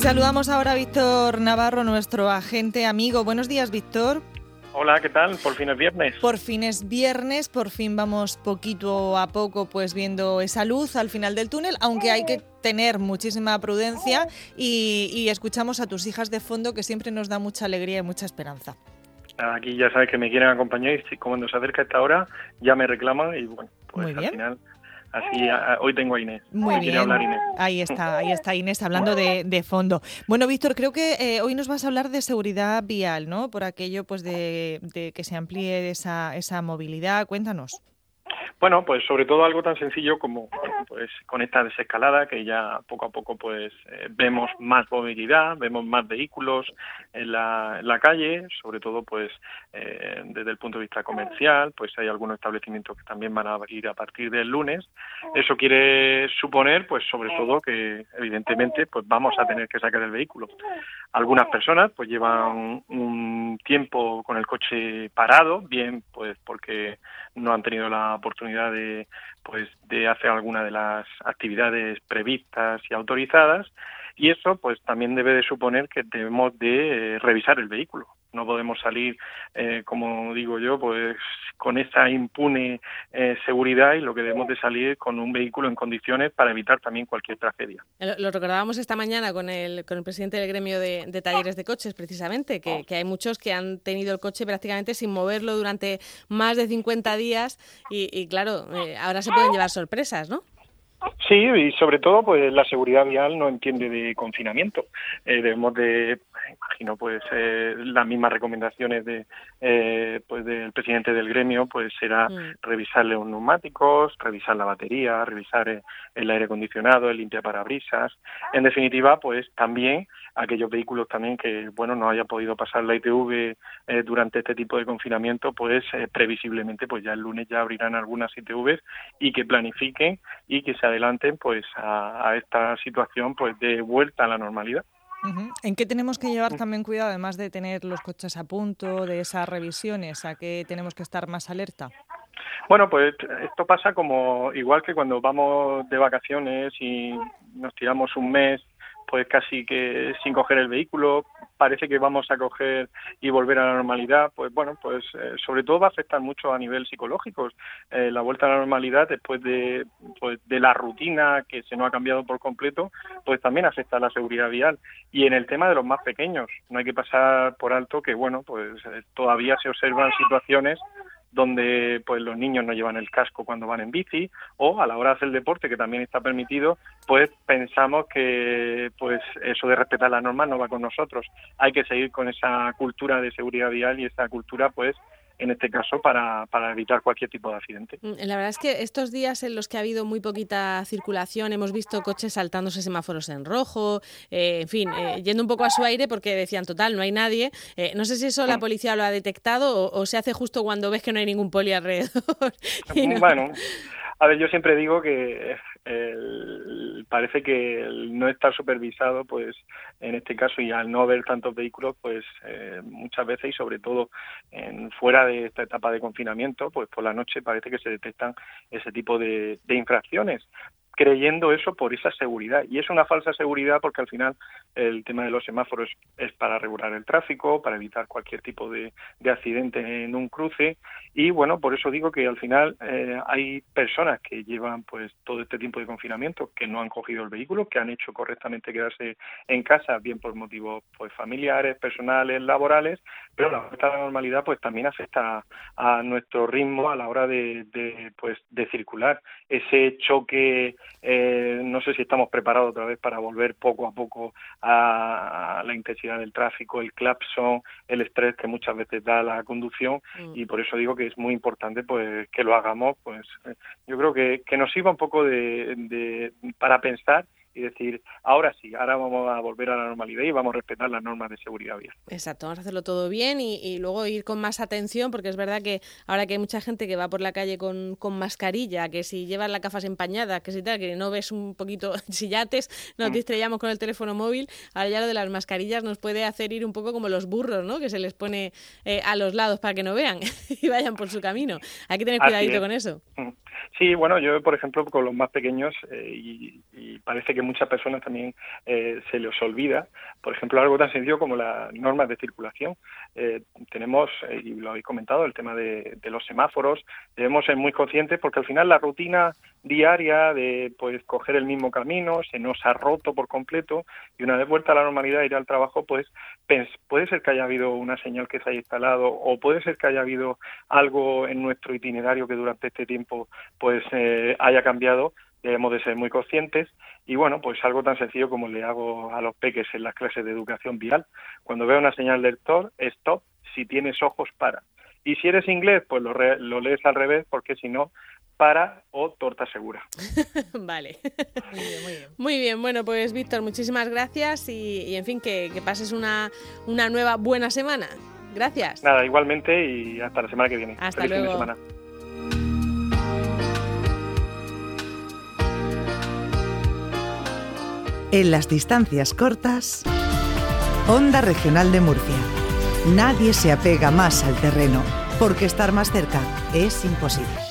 saludamos ahora a Víctor Navarro, nuestro agente amigo. Buenos días, Víctor. Hola, ¿qué tal? Por fin es viernes. Por fin es viernes, por fin vamos poquito a poco pues viendo esa luz al final del túnel, aunque hay que tener muchísima prudencia y, y escuchamos a tus hijas de fondo que siempre nos da mucha alegría y mucha esperanza. Aquí ya sabes que me quieren acompañar y cuando se acerca esta hora ya me reclaman y bueno, pues Muy al final así a- hoy tengo a Inés. Muy bien. hablar Inés. Ahí está, ahí está Inés hablando de, de fondo. Bueno, Víctor, creo que eh, hoy nos vas a hablar de seguridad vial, ¿no? Por aquello pues de, de que se amplíe esa, esa movilidad. Cuéntanos. Bueno, pues sobre todo algo tan sencillo como pues con esta desescalada que ya poco a poco pues eh, vemos más movilidad, vemos más vehículos en la, en la calle, sobre todo pues eh, desde el punto de vista comercial, pues hay algunos establecimientos que también van a abrir a partir del lunes. Eso quiere suponer pues sobre todo que evidentemente pues vamos a tener que sacar el vehículo. Algunas personas pues llevan un tiempo con el coche parado, bien pues porque no han tenido la oportunidad de pues de hacer alguna de las actividades previstas y autorizadas y eso pues también debe de suponer que debemos de eh, revisar el vehículo. No podemos salir eh, como digo yo pues con esa impune eh, seguridad y lo que debemos de salir con un vehículo en condiciones para evitar también cualquier tragedia. Lo, lo recordábamos esta mañana con el, con el presidente del gremio de, de talleres de coches, precisamente, que, que hay muchos que han tenido el coche prácticamente sin moverlo durante más de 50 días y, y claro, eh, ahora se pueden llevar sorpresas, ¿no? Sí, y sobre todo, pues la seguridad vial no entiende de confinamiento. Eh, debemos de, imagino, pues eh, las mismas recomendaciones de, eh, pues del presidente del gremio, pues será Mm. revisar los neumáticos, revisar la batería, revisar eh, el aire acondicionado, el limpiaparabrisas. En definitiva, pues también aquellos vehículos también que, bueno, no haya podido pasar la ITV eh, durante este tipo de confinamiento, pues previsiblemente, pues ya el lunes ya abrirán algunas ITVs y que planifiquen y que se adelanten pues a, a esta situación pues de vuelta a la normalidad. ¿En qué tenemos que llevar también cuidado, además de tener los coches a punto, de esas revisiones? ¿A qué tenemos que estar más alerta? Bueno, pues esto pasa como igual que cuando vamos de vacaciones y nos tiramos un mes pues casi que sin coger el vehículo, parece que vamos a coger y volver a la normalidad, pues bueno, pues eh, sobre todo va a afectar mucho a nivel psicológico. Eh, la vuelta a la normalidad después de, pues, de la rutina que se nos ha cambiado por completo, pues también afecta a la seguridad vial. Y en el tema de los más pequeños, no hay que pasar por alto que, bueno, pues eh, todavía se observan situaciones donde pues los niños no llevan el casco cuando van en bici o a la hora de hacer deporte que también está permitido pues pensamos que pues eso de respetar las normas no va con nosotros. Hay que seguir con esa cultura de seguridad vial y esa cultura pues en este caso para, para evitar cualquier tipo de accidente. Mm, La verdad es que estos días en los que ha habido muy poquita circulación, hemos visto coches saltándose semáforos en rojo, eh, en fin, eh, yendo un poco a su aire porque decían, total, no hay nadie. Eh, no sé si eso la policía lo ha detectado o, o se hace justo cuando ves que no hay ningún poli alrededor. no- Bueno, a ver, yo siempre digo que el- parece que el no estar supervisado, pues en este caso y al no haber tantos vehículos, pues eh, muchas veces y sobre todo en fuera de esta etapa de confinamiento, pues por la noche parece que se detectan ese tipo de, de infracciones creyendo eso por esa seguridad. Y es una falsa seguridad porque al final el tema de los semáforos es para regular el tráfico, para evitar cualquier tipo de, de accidente en un cruce. Y bueno, por eso digo que al final eh, hay personas que llevan pues todo este tiempo de confinamiento que no han cogido el vehículo, que han hecho correctamente quedarse en casa, bien por motivos pues familiares, personales, laborales, pero la vuelta a la normalidad pues también afecta a nuestro ritmo a la hora de, de pues de circular. Ese choque eh, no sé si estamos preparados otra vez para volver poco a poco a, a la intensidad del tráfico, el clapson, el estrés que muchas veces da la conducción Mm. y por eso digo que es muy importante pues que lo hagamos pues eh, yo creo que, que nos sirva un poco de, de para pensar y decir, ahora sí, ahora vamos a volver a la normalidad y vamos a respetar las normas de seguridad vial. Exacto, vamos a hacerlo todo bien y, y luego ir con más atención, porque es verdad que ahora que hay mucha gente que va por la calle con, con mascarilla, que si llevas las gafas empañadas, que si tal, que no ves un poquito, si ya nos Mm. distraíamos con el teléfono móvil, ahora ya lo de las mascarillas nos puede hacer ir un poco como los burros, ¿no? Que se les pone eh, a los lados para que no vean y vayan por su camino. Hay que tener Así cuidadito es. con eso. Sí, bueno, yo por ejemplo con los más pequeños eh, y, parece que muchas personas también eh, se les olvida, por ejemplo algo tan sencillo como las normas de circulación. Eh, tenemos, y lo habéis comentado, el tema de, los semáforos, debemos ser muy conscientes porque al final la rutina diaria de pues coger el mismo camino se nos ha roto por completo y una vez vuelta a la normalidad ir al trabajo pues puede ser que haya habido una señal que se haya instalado o puede ser que haya habido algo en nuestro itinerario que durante este tiempo pues eh, haya cambiado. Debemos de ser muy conscientes y bueno pues algo tan sencillo como le hago a los peques en las clases de educación vial. Cuando veo una señal de stop si tienes ojos para. Y si eres inglés pues lo, lo lees al revés porque si no para o torta segura. vale. Muy bien, muy bien. Muy bien, bueno, pues Víctor, muchísimas gracias y, en fin, que, pases una, una, nueva buena semana. Gracias. Nada, igualmente y hasta la semana que viene. Hasta luego. semana. En las distancias cortas, Onda Regional de Murcia. Nadie se apega más al terreno, porque estar más cerca es imposible.